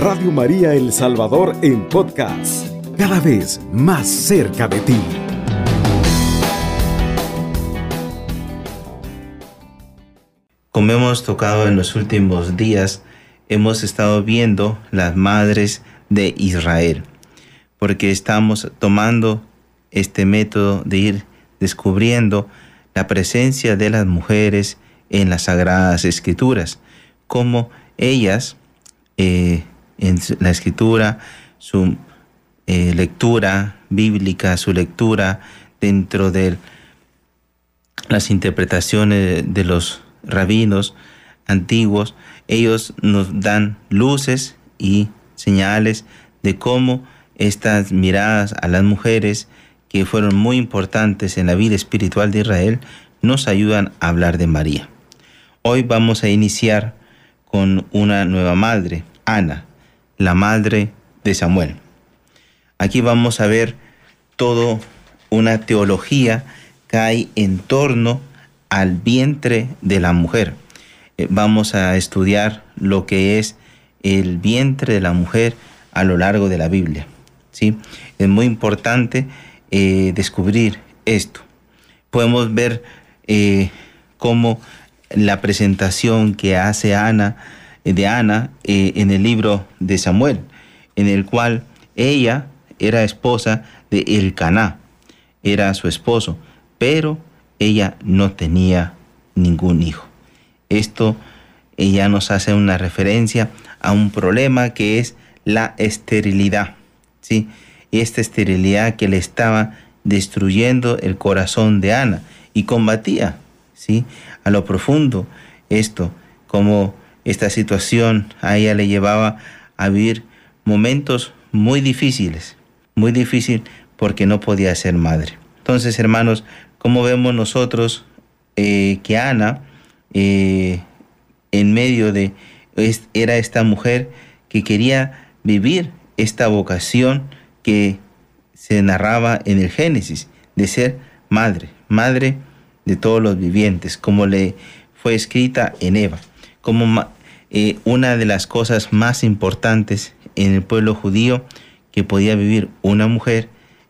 Radio María El Salvador en podcast, cada vez más cerca de ti. Como hemos tocado en los últimos días, hemos estado viendo las madres de Israel, porque estamos tomando este método de ir descubriendo la presencia de las mujeres en las sagradas escrituras, como ellas eh, en la escritura, su eh, lectura bíblica, su lectura dentro de las interpretaciones de los rabinos antiguos, ellos nos dan luces y señales de cómo estas miradas a las mujeres que fueron muy importantes en la vida espiritual de Israel nos ayudan a hablar de María. Hoy vamos a iniciar con una nueva madre, Ana, la madre de Samuel. Aquí vamos a ver todo una teología que hay en torno al vientre de la mujer. Eh, vamos a estudiar lo que es el vientre de la mujer a lo largo de la Biblia. ¿sí? Es muy importante eh, descubrir esto. Podemos ver eh, cómo la presentación que hace Ana, de Ana en el libro de Samuel, en el cual ella era esposa de Elcaná, era su esposo, pero ella no tenía ningún hijo. Esto ella nos hace una referencia a un problema que es la esterilidad, ¿sí? Esta esterilidad que le estaba destruyendo el corazón de Ana y combatía, ¿sí? A lo profundo esto, como esta situación a ella le llevaba a vivir momentos muy difíciles, muy difícil porque no podía ser madre. Entonces, hermanos, como vemos nosotros eh, que Ana, eh, en medio de, era esta mujer que quería vivir esta vocación que se narraba en el Génesis, de ser madre, madre de todos los vivientes, como le fue escrita en Eva, como eh, una de las cosas más importantes en el pueblo judío que podía vivir una mujer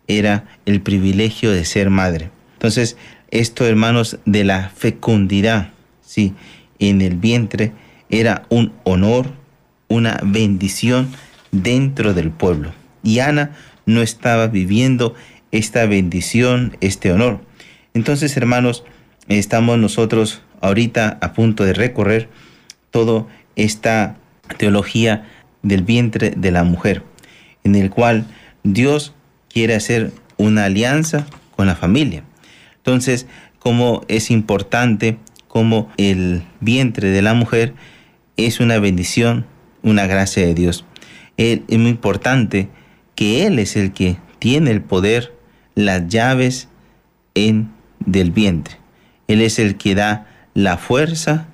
era el privilegio de ser madre. Entonces, esto, hermanos, de la fecundidad, sí, en el vientre, era un honor, una bendición dentro del pueblo. Y Ana no estaba viviendo esta bendición, este honor. Entonces, hermanos, estamos nosotros ahorita a punto de recorrer toda esta teología del vientre de la mujer, en el cual Dios quiere hacer una alianza con la familia. Entonces, como es importante, como el vientre de la mujer es una bendición, una gracia de Dios. es muy importante que Él es el que tiene el poder, las llaves en del vientre. Él es el que da la fuerza,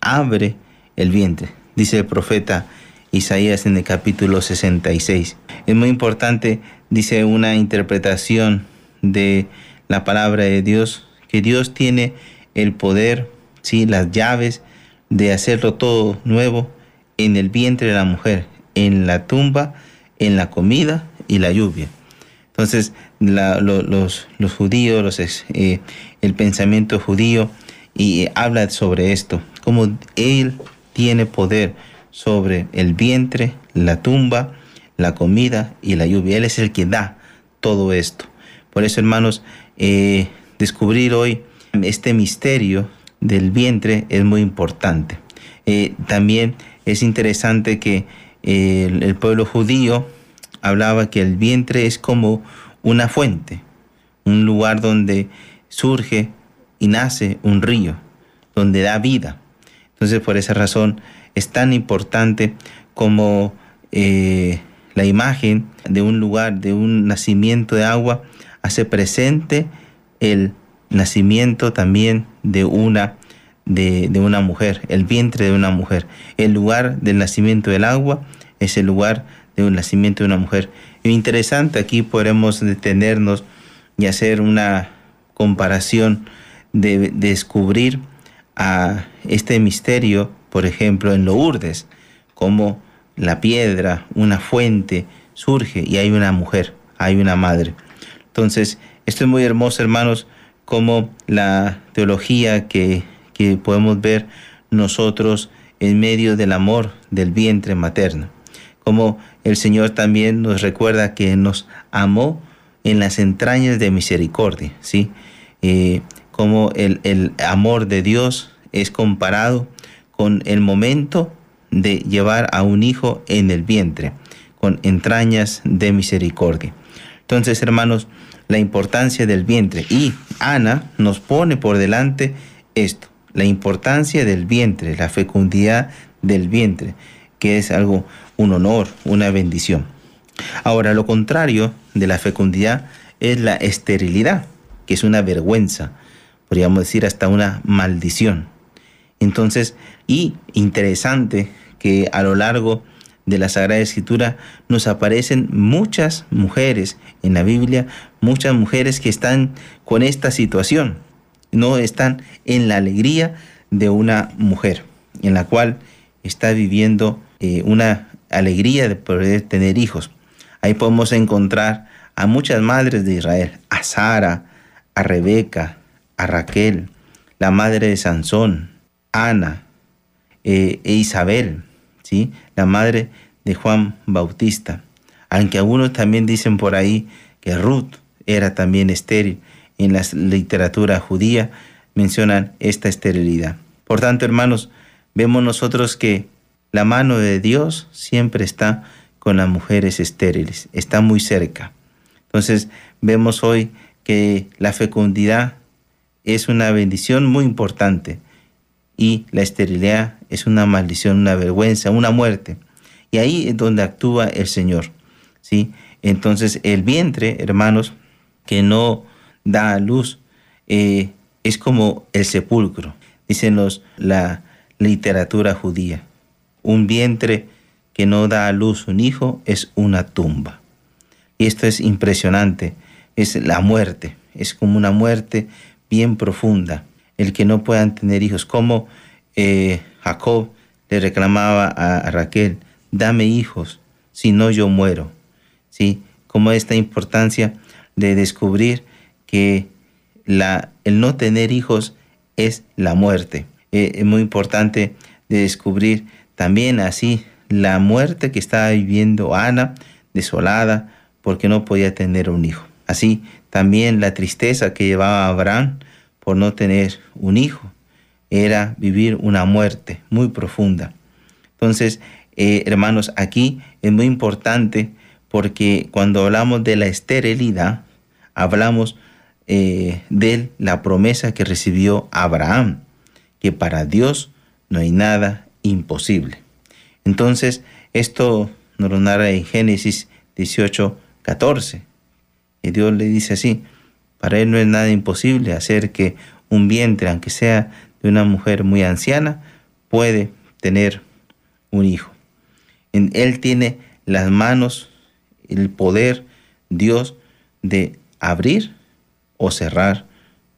abre el vientre. Dice el profeta Isaías en el capítulo 66. Es muy importante, dice una interpretación de la palabra de Dios, que Dios tiene el poder, ¿sí? las llaves de hacerlo todo nuevo en el vientre de la mujer, en la tumba, en la comida y la lluvia. Entonces, los, judíos, los, eh, el pensamiento judío, y habla sobre esto, como Él tiene poder sobre el vientre, la tumba, la comida y la lluvia. Él es el que da todo esto. Por eso, hermanos, eh, descubrir hoy este misterio del vientre es muy importante. Eh, también es interesante que eh, el, pueblo judío hablaba que el vientre es como una fuente, un lugar donde surge y nace un río, donde da vida. Entonces, por esa razón es tan importante como la imagen de un lugar, de un nacimiento de agua, hace presente el nacimiento también de una, de, una mujer, el vientre de una mujer. El lugar del nacimiento del agua es el lugar de un nacimiento de una mujer. interesante, aquí podremos detenernos y hacer una comparación de, descubrir a este misterio, por ejemplo, en Lourdes, como la piedra, una fuente, surge y hay una mujer, hay una madre. Entonces, esto es muy hermoso, hermanos, como la teología que, que podemos ver nosotros en medio del amor del vientre materno. Como el Señor también nos recuerda que nos amó en las entrañas de misericordia, ¿sí? Eh, como el, el amor de Dios es comparado con el momento de llevar a un hijo en el vientre, con entrañas de misericordia. Entonces, hermanos, la importancia del vientre. Y Ana nos pone por delante esto, la importancia del vientre, la fecundidad del vientre, que es algo, un honor, una bendición. Ahora, lo contrario de la fecundidad es la esterilidad, que es una vergüenza, podríamos decir hasta una maldición. Entonces, y interesante que a lo largo de la Sagrada Escritura nos aparecen muchas mujeres en la Biblia, muchas mujeres que están con esta situación, no están en la alegría de una mujer, en la cual está viviendo eh, una alegría de poder tener hijos. Ahí podemos encontrar a muchas madres de Israel, a Sara, a Rebeca, a Raquel, la madre de Sansón, Ana eh, e Isabel, ¿sí? la madre de Juan Bautista. Aunque algunos también dicen por ahí que Ruth era también estéril. En la literatura judía mencionan esta esterilidad. Por tanto, hermanos, vemos nosotros que la mano de Dios siempre está con las mujeres estériles, está muy cerca. Entonces, vemos hoy que la fecundidad es una bendición muy importante y la esterilidad es una maldición, una vergüenza, una muerte. Y ahí es donde actúa el Señor. ¿sí? Entonces el vientre, hermanos, que no da a luz, eh, es como el sepulcro, dicen los, la literatura judía. Un vientre que no da a luz un hijo es una tumba. Y esto es impresionante, es la muerte, es como una muerte bien profunda, el que no puedan tener hijos, como eh, Jacob le reclamaba a Raquel, dame hijos, si no yo muero. ¿Sí? Como esta importancia de descubrir que la, el no tener hijos es la muerte. Eh, es muy importante de descubrir también así la muerte que estaba viviendo Ana, desolada, porque no podía tener un hijo. Así también la tristeza que llevaba Abraham por no tener un hijo era vivir una muerte muy profunda. Entonces, eh, hermanos, aquí es muy importante porque cuando hablamos de la esterilidad, hablamos eh, de la promesa que recibió Abraham, que para Dios no hay nada imposible. Entonces, esto nos lo narra en Génesis 18, 14. Y Dios le dice así, para Él no es nada imposible hacer que un vientre, aunque sea de una mujer muy anciana, puede tener un hijo. Él tiene las manos, el poder, Dios, de abrir o cerrar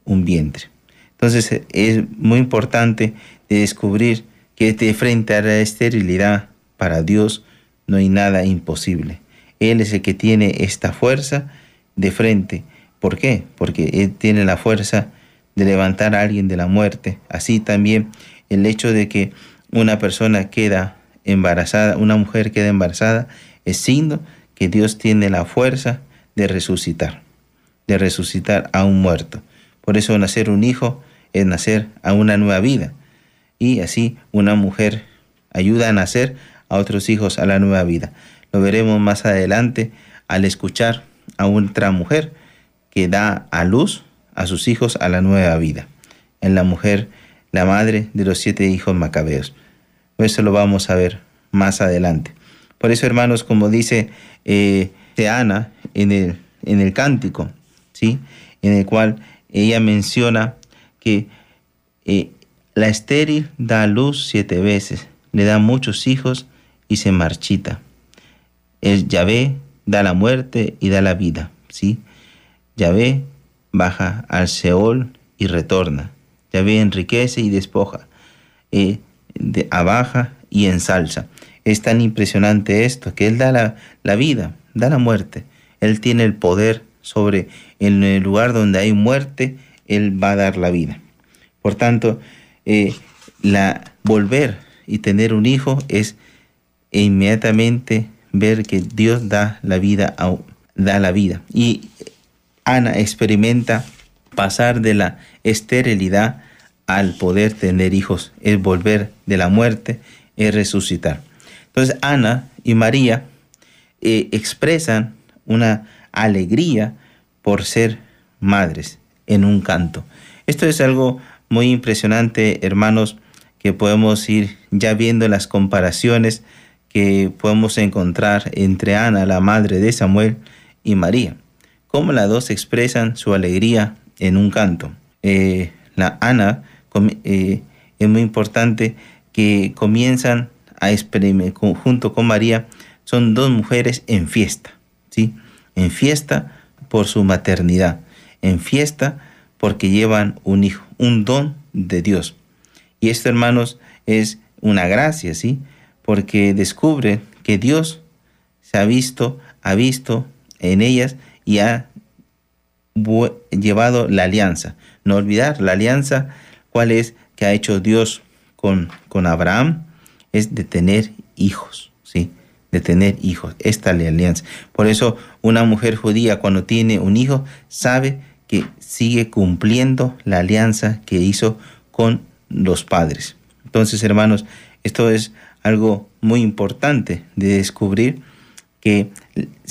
un vientre. Entonces es muy importante de descubrir que frente a la esterilidad, para Dios no hay nada imposible. Él es el que tiene esta fuerza de frente. ¿Por qué? Porque Él tiene la fuerza de levantar a alguien de la muerte. Así también el hecho de que una persona queda embarazada, una mujer queda embarazada, es signo que Dios tiene la fuerza de resucitar, de resucitar a un muerto. Por eso nacer un hijo es nacer a una nueva vida. Y así una mujer ayuda a nacer a otros hijos a la nueva vida. Lo veremos más adelante al escuchar a otra mujer que da a luz a sus hijos a la nueva vida. En la mujer, la madre de los siete hijos macabeos. Eso lo vamos a ver más adelante. Por eso, hermanos, como dice eh, Ana en el, en el cántico, ¿sí? en el cual ella menciona que eh, la estéril da luz siete veces, le da muchos hijos y se marchita. El Yahvé da la muerte y da la vida. ¿sí? Yahvé baja al Seol y retorna. Yahvé enriquece y despoja. Eh, de, abaja y ensalza. es tan impresionante esto, que Él da la, vida, da la muerte. Él tiene el poder sobre en el lugar donde hay muerte, Él va a dar la vida. Por tanto, eh, volver y tener un hijo es inmediatamente ver que Dios da la vida, da la vida. Y Ana experimenta pasar de la esterilidad al poder tener hijos, es volver de la muerte, es resucitar. Entonces Ana y María eh, expresan una alegría por ser madres en un canto. Esto es algo muy impresionante, hermanos, que podemos ir ya viendo las comparaciones que podemos encontrar entre Ana, la madre de Samuel, y María. Cómo las dos expresan su alegría en un canto. Eh, la Ana eh, es muy importante que comienzan a experimentar junto con María, son dos mujeres en fiesta, ¿sí? En fiesta por su maternidad, en fiesta porque llevan un hijo, un don de Dios. Y esto, hermanos, es una gracia, ¿sí? Porque descubre que Dios se ha visto, ha visto en ellas y ha llevado la alianza. No olvidar la alianza, cuál es que ha hecho Dios con, con Abraham, es de tener hijos, ¿sí? De tener hijos, esta la alianza. Por eso una mujer judía cuando tiene un hijo sabe que sigue cumpliendo la alianza que hizo con los padres. Entonces, hermanos, esto es algo muy importante de descubrir que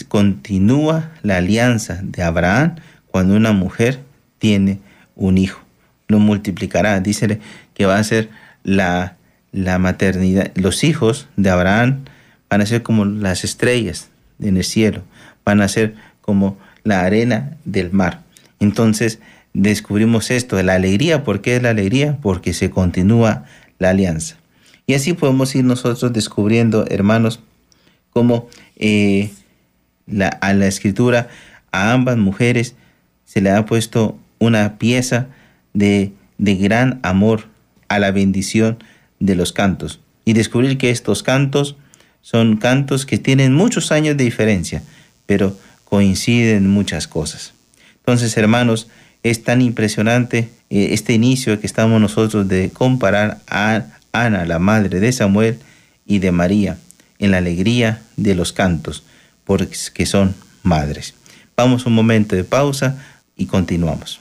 continúa la alianza de Abraham cuando una mujer tiene un hijo. Lo multiplicará. Dice que va a ser la, la maternidad. Los hijos de Abraham van a ser como las estrellas en el cielo. Van a ser como la arena del mar. Entonces descubrimos esto, la alegría. ¿Por qué es la alegría? Porque se continúa la alianza. Y así podemos ir nosotros descubriendo, hermanos, cómo eh, a la escritura, a ambas mujeres, se le ha puesto una pieza de, de gran amor a la bendición de los cantos. Y descubrir que estos cantos son cantos que tienen muchos años de diferencia, pero coinciden en muchas cosas. Entonces, hermanos, es tan impresionante eh, este inicio que estamos nosotros de comparar a Ana, la madre de Samuel, y de María, en la alegría de los cantos, porque son madres. Vamos un momento de pausa y continuamos.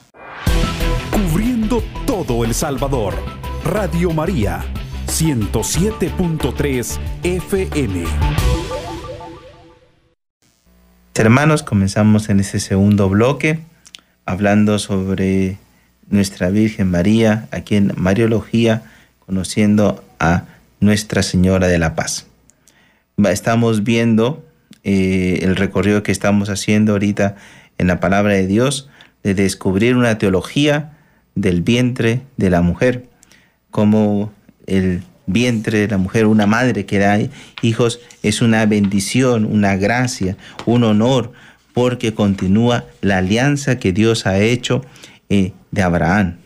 Cubriendo todo El Salvador, Radio María, 107.3 FM. Hermanos, comenzamos en este segundo bloque hablando sobre nuestra Virgen María, aquí en Mariología, conociendo a Nuestra Señora de la Paz. Estamos viendo eh, el recorrido que estamos haciendo ahorita en la palabra de Dios de descubrir una teología del vientre de la mujer, como el vientre de la mujer, una madre que da hijos, es una bendición, una gracia, un honor, porque continúa la alianza que Dios ha hecho eh, de Abraham.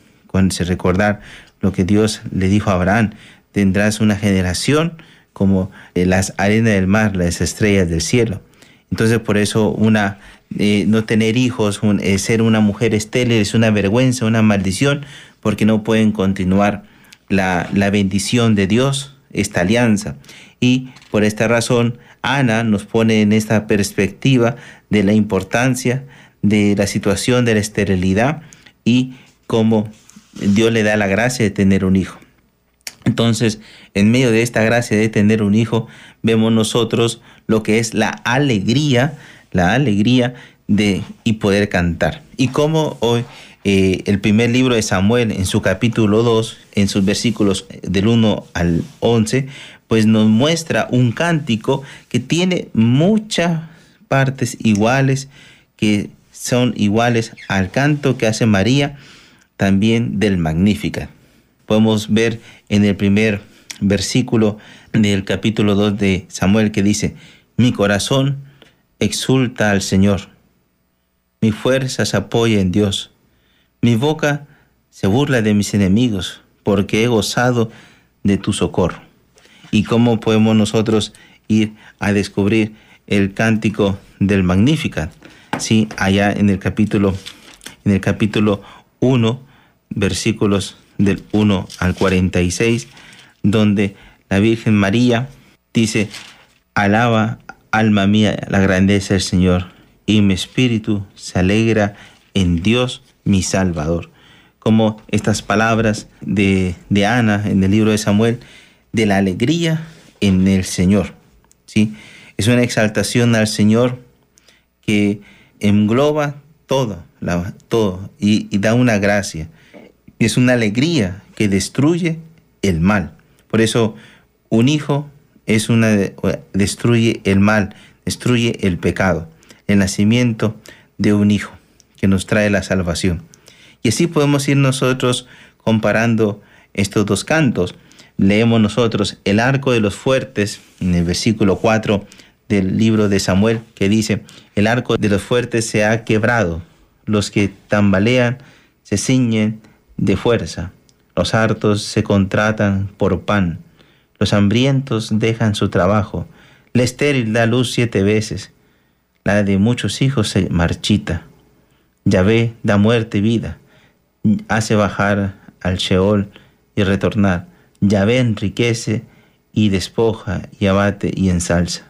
Se recordar lo que Dios le dijo a Abraham, tendrás una generación como eh, las arenas del mar, las estrellas del cielo. Entonces por eso una eh, no tener hijos, eh, ser una mujer estéril es una vergüenza, una maldición, porque no pueden continuar la, la bendición de Dios, esta alianza. Y por esta razón, Ana nos pone en esta perspectiva de la importancia de la situación de la esterilidad y cómo Dios le da la gracia de tener un hijo. Entonces, en medio de esta gracia de tener un hijo, vemos nosotros lo que es la alegría la alegría de y poder cantar. Y como hoy eh, el primer libro de Samuel en su capítulo 2, en sus versículos del 1 al 11, pues nos muestra un cántico que tiene muchas partes iguales, que son iguales al canto que hace María, también del Magnífica. Podemos ver en el primer versículo del capítulo 2 de Samuel que dice, mi corazón exulta al Señor. Mi fuerza se apoya en Dios. Mi boca se burla de mis enemigos porque he gozado de tu socorro. y cómo podemos nosotros ir a descubrir el cántico del Magnificat. Sí, allá en el capítulo en el capítulo 1, versículos del 1 al 46, donde la Virgen María dice, alaba alma mía la grandeza del Señor, y mi espíritu se alegra en Dios mi Salvador. Como estas palabras de, de Ana en el libro de Samuel, de la alegría en el Señor. ¿sí? Es una exaltación al Señor que engloba todo, todo y, da una gracia. Es una alegría que destruye el mal. Por eso un hijo es una destruye el mal, destruye el pecado, el nacimiento de un hijo que nos trae la salvación. Y así podemos ir nosotros comparando estos dos cantos. Leemos nosotros el arco de los fuertes en el versículo 4 del libro de Samuel que dice, el arco de los fuertes se ha quebrado, los que tambalean se ciñen de fuerza, los hartos se contratan por pan, los hambrientos dejan su trabajo, la estéril da luz siete veces, la de muchos hijos se marchita, Yahvé da muerte y vida, hace bajar al Sheol y retornar, Yahvé enriquece y despoja y abate y ensalza.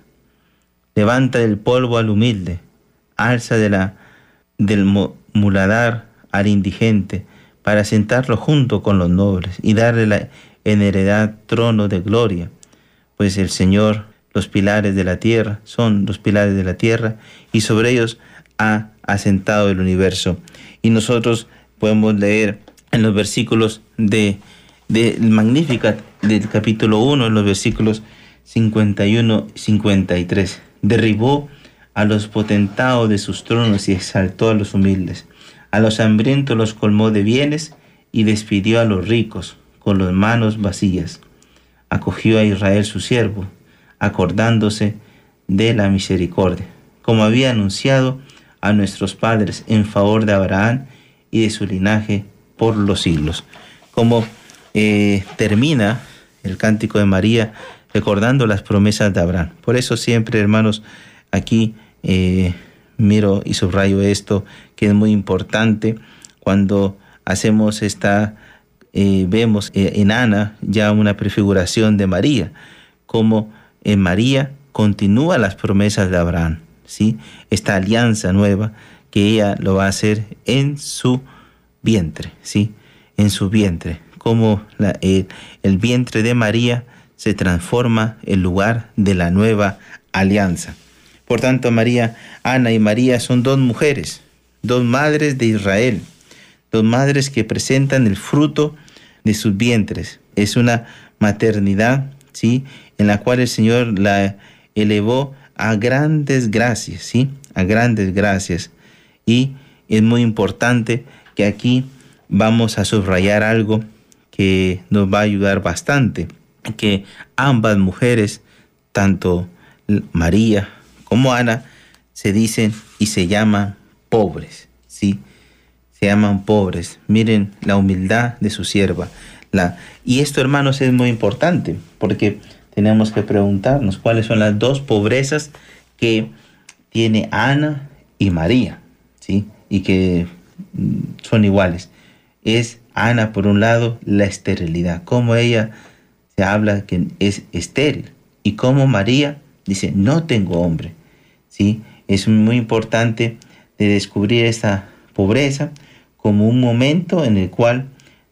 Levanta del polvo al humilde, alza de la, del muladar al indigente, para sentarlo junto con los nobles y darle la, en heredad trono de gloria, pues el Señor, los pilares de la tierra, son los pilares de la tierra, y sobre ellos ha asentado el universo. Y nosotros podemos leer en los versículos de del Magnificat del capítulo 1, en los versículos 51 y 53 derribó a los potentados de sus tronos y exaltó a los humildes. A los hambrientos los colmó de bienes y despidió a los ricos con las manos vacías. Acogió a Israel su siervo, acordándose de la misericordia, como había anunciado a nuestros padres en favor de Abraham y de su linaje por los siglos. Como eh, termina el cántico de María recordando las promesas de Abraham. Por eso siempre, hermanos, aquí eh, miro y subrayo esto, que es muy importante cuando hacemos esta, eh, vemos eh, en Ana ya una prefiguración de María, como en María continúa las promesas de Abraham, ¿sí? esta alianza nueva que ella lo va a hacer en su vientre, ¿sí? en su vientre, como el vientre de María se transforma en lugar de la nueva alianza. Por tanto, María, Ana y María son dos mujeres, dos madres de Israel, dos madres que presentan el fruto de sus vientres. Es una maternidad, ¿sí? En la cual el Señor la elevó a grandes gracias, ¿sí? A grandes gracias. Y es muy importante que aquí vamos a subrayar algo que nos va a ayudar bastante que ambas mujeres, tanto María como Ana, se dicen y se llaman pobres, ¿sí? Se llaman pobres. Miren la humildad de su sierva. La, y esto, hermanos, es muy importante porque tenemos que preguntarnos cuáles son las dos pobrezas que tiene Ana y María, ¿sí? Y que mm, son iguales. Es Ana, por un lado, la esterilidad, como ella se habla que es estéril. Y como María dice, no tengo hombre. ¿Sí? Es muy importante de descubrir esta pobreza como un momento en el cual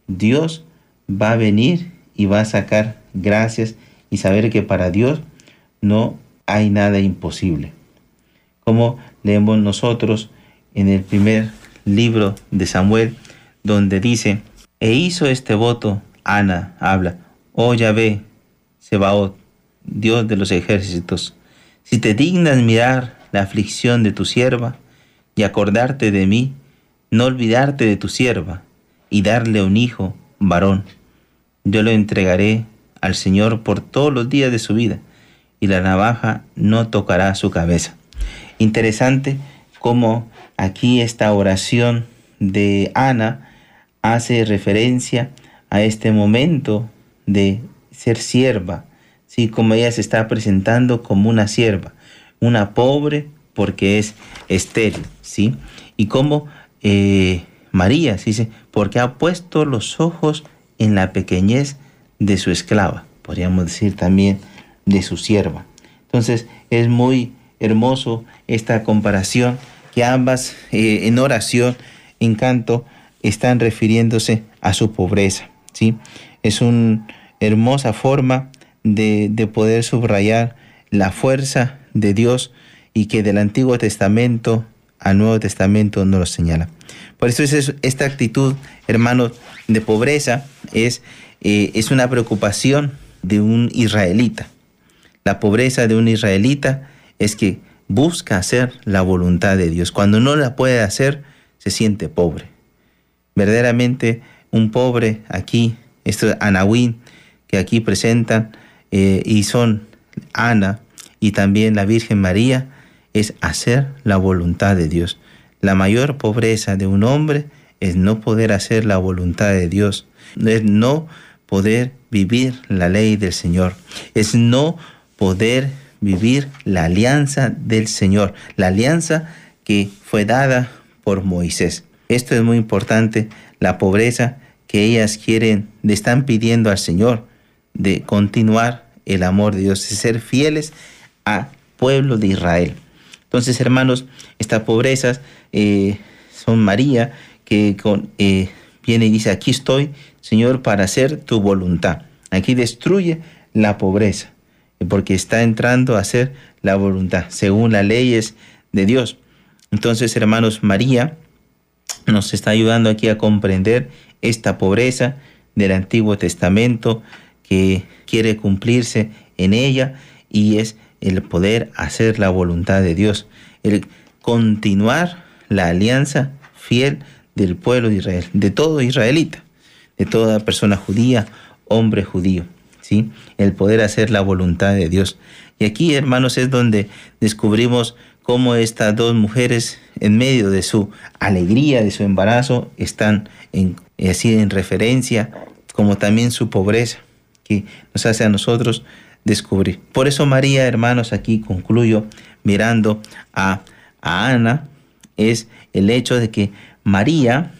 Dios va a venir y va a sacar gracias y saber que para Dios no hay nada imposible. Como leemos nosotros en el primer libro de Samuel, donde dice, e hizo este voto, Ana habla, Oh Yahvé, Sebaot, Dios de los ejércitos, si te dignas mirar la aflicción de tu sierva y acordarte de mí, no olvidarte de tu sierva y darle un hijo varón, yo lo entregaré al Señor por todos los días de su vida y la navaja no tocará su cabeza. Interesante cómo aquí esta oración de Ana hace referencia a este momento de ser sierva, ¿sí? como ella se está presentando como una sierva, una pobre porque es estéril, ¿sí? Y como eh, María, ¿sí? dice, porque ha puesto los ojos en la pequeñez de su esclava, podríamos decir también de su sierva. Entonces es muy hermoso esta comparación que ambas eh, en oración, en canto, están refiriéndose a su pobreza. ¿sí? Es una hermosa forma de, de poder subrayar la fuerza de Dios y que del Antiguo Testamento al Nuevo Testamento nos lo señala. Por eso es esta actitud, hermanos, de pobreza es, eh, es una preocupación de un israelita. La pobreza de un israelita es que busca hacer la voluntad de Dios. Cuando no la puede hacer, se siente pobre. Verdaderamente un pobre aquí, esto es Anahuín, que aquí presentan, eh, y son Ana y también la Virgen María, es hacer la voluntad de Dios. La mayor pobreza de un hombre es no poder hacer la voluntad de Dios, es no poder vivir la ley del Señor, es no poder vivir la alianza del Señor, la alianza que fue dada por Moisés. Esto es muy importante, la pobreza que ellas quieren, le están pidiendo al Señor de continuar el amor de Dios, de ser fieles al pueblo de Israel. Entonces, hermanos, esta pobreza eh, son María, que con, eh, viene y dice, aquí estoy, Señor, para hacer tu voluntad. Aquí destruye la pobreza porque está entrando a hacer la voluntad, según las leyes de Dios. Entonces, hermanos, María nos está ayudando aquí a comprender esta pobreza del Antiguo Testamento que quiere cumplirse en ella y es el poder hacer la voluntad de Dios, el continuar la alianza fiel del pueblo de Israel, de todo israelita, de toda persona judía, hombre judío. El poder hacer la voluntad de Dios. Y aquí, hermanos, es donde descubrimos cómo estas dos mujeres, en medio de su alegría, de su embarazo, están en, así en referencia, como también su pobreza, nos hace a nosotros descubrir. Por eso María, hermanos, aquí concluyo mirando a, Ana, es el hecho de que María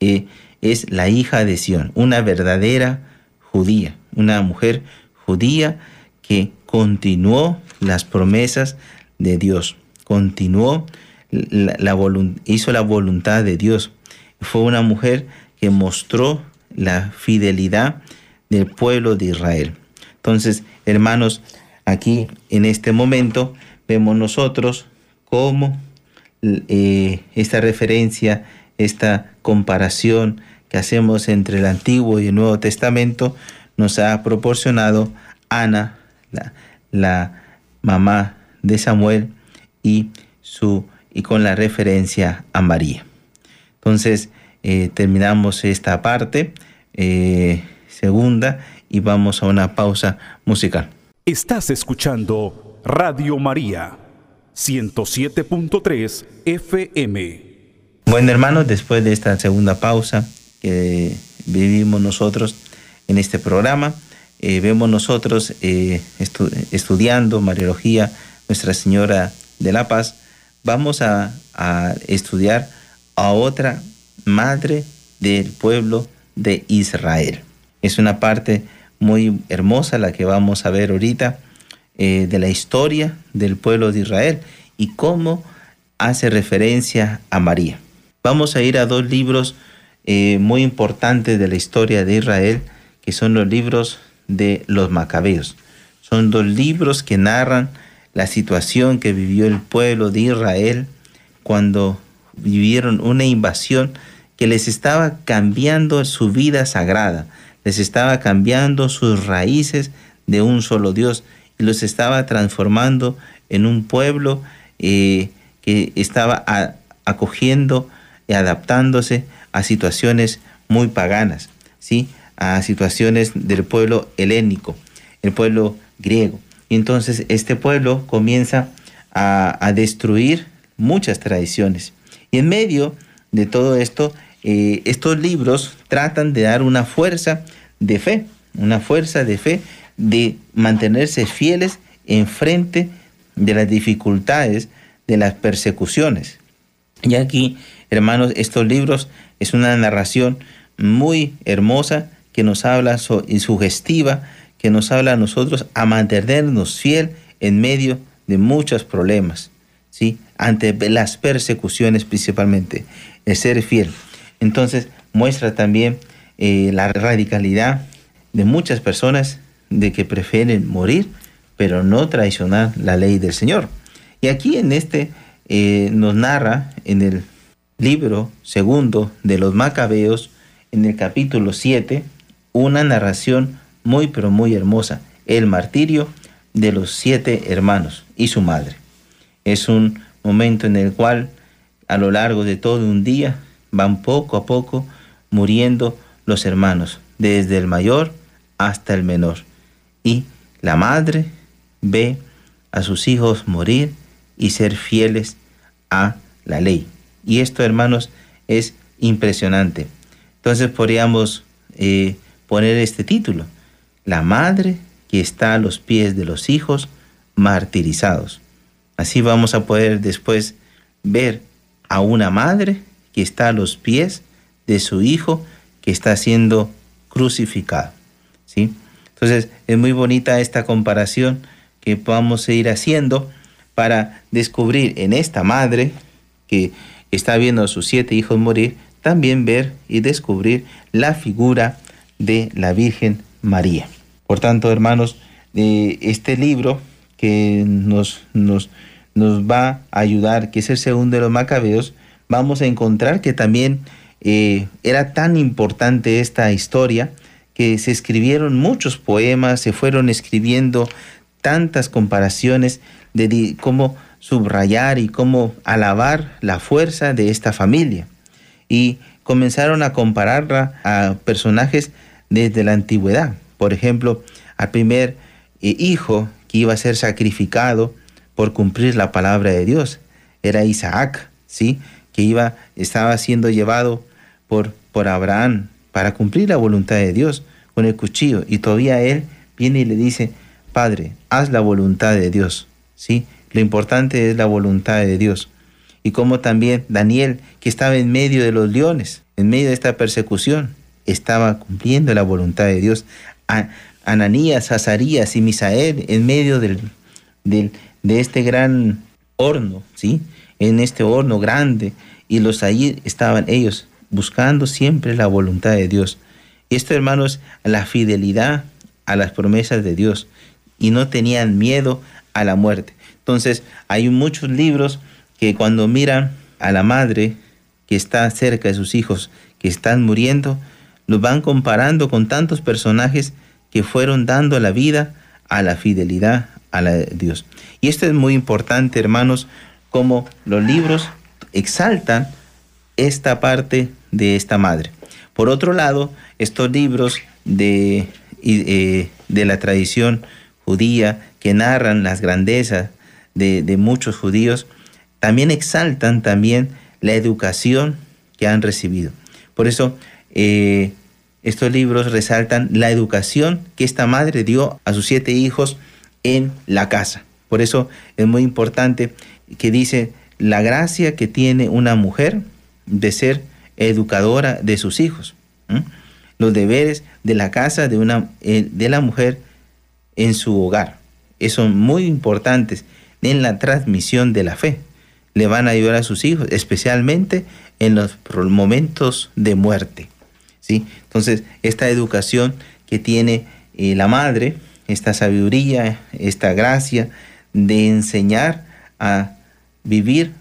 eh, es la hija de Sión, una verdadera judía una mujer judía que continuó las promesas de Dios, continuó, la, hizo la voluntad de Dios. Fue una mujer que mostró la fidelidad del pueblo de Israel. Entonces, hermanos, aquí en este momento vemos nosotros cómo eh, esta referencia, esta comparación que hacemos entre el Antiguo y el Nuevo Testamento nos ha proporcionado Ana, la, mamá de Samuel, y, su, y con la referencia a María. Entonces, eh, terminamos esta parte eh, segunda y vamos a una pausa musical. Estás escuchando Radio María 107.3 FM. Bueno, hermanos, después de esta segunda pausa que vivimos nosotros, en este programa. Eh, vemos nosotros eh, estudiando Mariología Nuestra Señora de la Paz. Vamos a, estudiar a otra madre del pueblo de Israel. Es una parte muy hermosa la que vamos a ver ahorita eh, de la historia del pueblo de Israel y cómo hace referencia a María. Vamos a ir a dos libros muy importantes de la historia de Israel que son los libros de los macabeos. Son dos libros que narran la situación que vivió el pueblo de Israel cuando vivieron una invasión que les estaba cambiando su vida sagrada, les estaba cambiando sus raíces de un solo Dios y los estaba transformando en un pueblo eh, que estaba acogiendo y adaptándose a situaciones muy paganas. ¿sí? a situaciones del pueblo helénico, el pueblo griego. Y entonces este pueblo comienza a, destruir muchas tradiciones. Y en medio de todo esto, eh, estos libros tratan de dar una fuerza de fe, una fuerza de fe de mantenerse fieles en frente de las dificultades, de las persecuciones. Y aquí, hermanos, estos libros es una narración muy hermosa que nos habla y sugestiva, que nos habla a nosotros a mantenernos fiel en medio de muchos problemas, ¿sí? ante las persecuciones principalmente, el ser fiel. Entonces muestra también eh, la radicalidad de muchas personas de que prefieren morir, pero no traicionar la ley del Señor. Y aquí en este eh, nos narra en el libro segundo de los Macabeos, en el capítulo 7, una narración muy pero muy hermosa, el martirio de los siete hermanos y su madre. Es un momento en el cual a lo largo de todo un día van poco a poco muriendo los hermanos, desde el mayor hasta el menor. Y la madre ve a sus hijos morir y ser fieles a la ley. Y esto, hermanos, es impresionante. Entonces podríamos eh, poner este título, La madre que está a los pies de los hijos martirizados. Así vamos a poder después ver a una madre que está a los pies de su hijo que está siendo crucificado. ¿sí? Entonces es muy bonita esta comparación que vamos a ir haciendo para descubrir en esta madre que está viendo a sus siete hijos morir, también ver y descubrir la figura de la Virgen María. Por tanto, hermanos, eh, este libro que nos, nos, nos va a ayudar, que es el segundo de los macabeos, vamos a encontrar que también eh, era tan importante esta historia que se escribieron muchos poemas, se fueron escribiendo tantas comparaciones de cómo subrayar y cómo alabar la fuerza de esta familia. Y comenzaron a compararla a personajes desde la antigüedad. Por ejemplo, al primer eh, hijo que iba a ser sacrificado por cumplir la palabra de Dios era Isaac, ¿sí? Que iba estaba siendo llevado por por Abraham para cumplir la voluntad de Dios con el cuchillo y todavía él viene y le dice, "Padre, haz la voluntad de Dios." ¿Sí? Lo importante es la voluntad de Dios. Y como también Daniel, que estaba en medio de los leones, en medio de esta persecución, estaba cumpliendo la voluntad de Dios. Ananías, Azarías y Misael en medio del, del, de este gran horno, ¿sí? En este horno grande. Y los ahí estaban ellos buscando siempre la voluntad de Dios. Esto, hermanos, la fidelidad a las promesas de Dios. Y no tenían miedo a la muerte. Entonces, hay muchos libros que cuando miran a la madre que está cerca de sus hijos que están muriendo, los van comparando con tantos personajes que fueron dando la vida a la fidelidad a la de Dios. Y esto es muy importante, hermanos, como los libros exaltan esta parte de esta madre. Por otro lado, estos libros de, eh, de la tradición judía que narran las grandezas de, de muchos judíos, también exaltan también la educación que han recibido. Por eso eh, estos libros resaltan la educación que esta madre dio a sus siete hijos en la casa. Por eso es muy importante que dice la gracia que tiene una mujer de ser educadora de sus hijos. Los deberes de la casa de, una, eh, de la mujer en su hogar. Son muy importantes en la transmisión de la fe. Le van a ayudar a sus hijos, especialmente en los momentos de muerte. ¿sí? Entonces, esta educación que tiene eh, la madre, esta sabiduría, esta gracia de enseñar a vivir,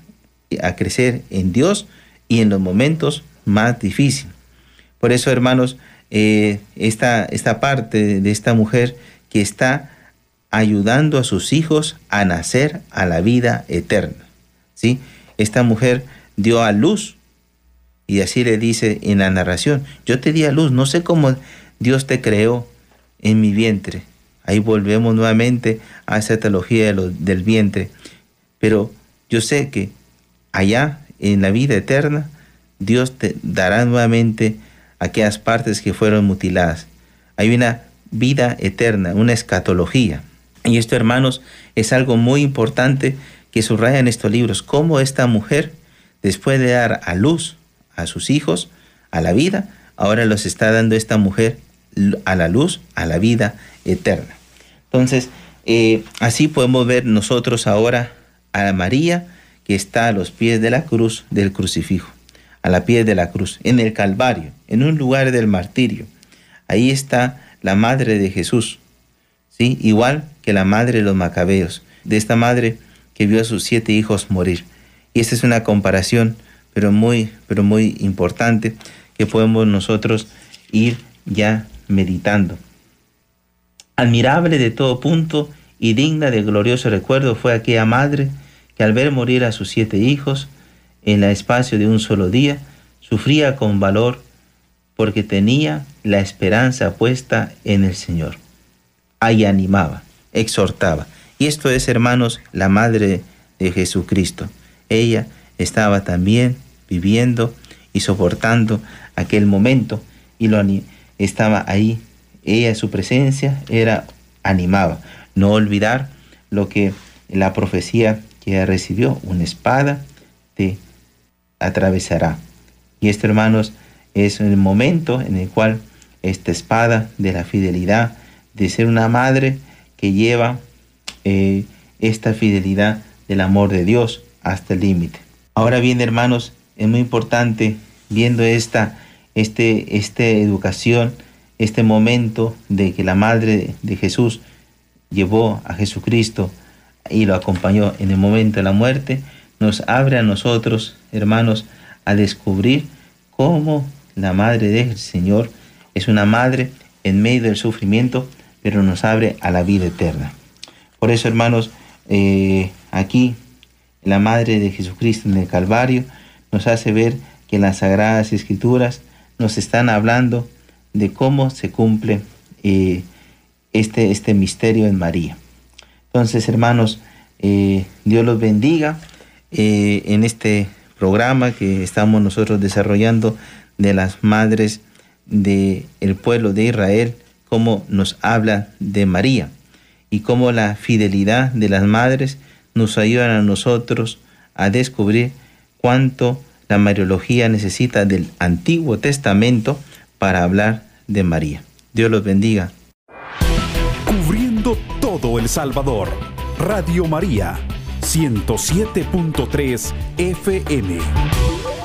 a crecer en Dios y en los momentos más difíciles. Por eso, hermanos, eh, esta, esta parte de esta mujer que está ayudando a sus hijos a nacer a la vida eterna. ¿sí? Esta mujer dio a luz y así le dice en la narración, yo te di a luz, no sé cómo Dios te creó en mi vientre. Ahí volvemos nuevamente a esa teología del vientre. Pero yo sé que allá en la vida eterna, Dios te dará nuevamente aquellas partes que fueron mutiladas. Hay una vida eterna, una escatología. Y esto, hermanos, es algo muy importante que subraya en estos libros, cómo esta mujer, después de dar a luz a sus hijos, a la vida, ahora los está dando esta mujer a la luz, a la vida eterna. Entonces, eh, así podemos ver nosotros ahora a María que está a los pies de la cruz del crucifijo, a la pie de la cruz, en el Calvario, en un lugar del martirio. Ahí está la madre de Jesús, ¿sí? igual que la madre de los macabeos, de esta madre que vio a sus siete hijos morir. Y esta es una comparación, pero muy, pero muy importante, que podemos nosotros ir ya meditando. Admirable de todo punto y digna de glorioso recuerdo fue aquella madre que al ver morir a sus siete hijos en el espacio de un solo día, sufría con valor porque tenía la esperanza puesta en el Señor. Ahí animaba, exhortaba. Y esto es, hermanos, la madre de Jesucristo. Ella estaba también viviendo y soportando aquel momento y lo estaba ahí. Ella, su presencia, era animaba. No olvidar lo que la profecía que recibió, una espada te atravesará. Y esto, hermanos, es el momento en el cual esta espada de la fidelidad, de ser una madre que lleva eh, esta fidelidad del amor de Dios hasta el límite. Ahora bien, hermanos, es muy importante viendo esta, este, esta educación, este momento de que la madre de Jesús llevó a Jesucristo y lo acompañó en el momento de la muerte, nos abre a nosotros, hermanos, a descubrir cómo la madre del Señor es una madre en medio del sufrimiento, pero nos abre a la vida eterna. Por eso, hermanos, eh, aquí la madre de Jesucristo en el Calvario nos hace ver que las Sagradas Escrituras nos están hablando de cómo se cumple eh, este, este misterio en María. Entonces, hermanos, eh, Dios los bendiga eh, en este programa que estamos nosotros desarrollando de las madres del el pueblo de Israel, cómo nos habla de María y cómo la fidelidad de las madres nos ayuda a nosotros a descubrir cuánto la Mariología necesita del Antiguo Testamento para hablar de María. Dios los bendiga. El Salvador. Radio María, 107.3 FM.